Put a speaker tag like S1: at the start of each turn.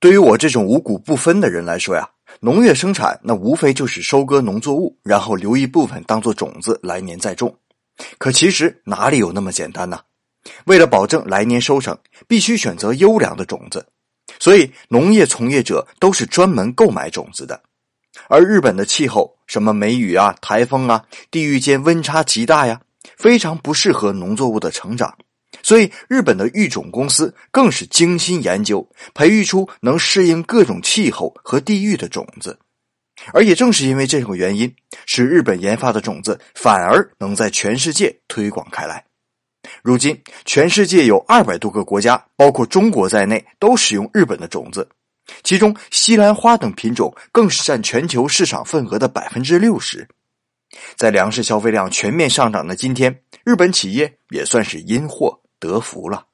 S1: 对于我这种五谷不分的人来说呀，农业生产那无非就是收割农作物，然后留一部分当做种子，来年再种。可其实哪里有那么简单呢？为了保证来年收成，必须选择优良的种子，所以农业从业者都是专门购买种子的。而日本的气候，什么梅雨啊、台风啊，地域间温差极大呀，非常不适合农作物的成长。所以，日本的育种公司更是精心研究，培育出能适应各种气候和地域的种子。而也正是因为这个原因，使日本研发的种子反而能在全世界推广开来。如今，全世界有二百多个国家，包括中国在内，都使用日本的种子。其中，西兰花等品种更是占全球市场份额的百分之六十。在粮食消费量全面上涨的今天，日本企业也算是因祸得福了。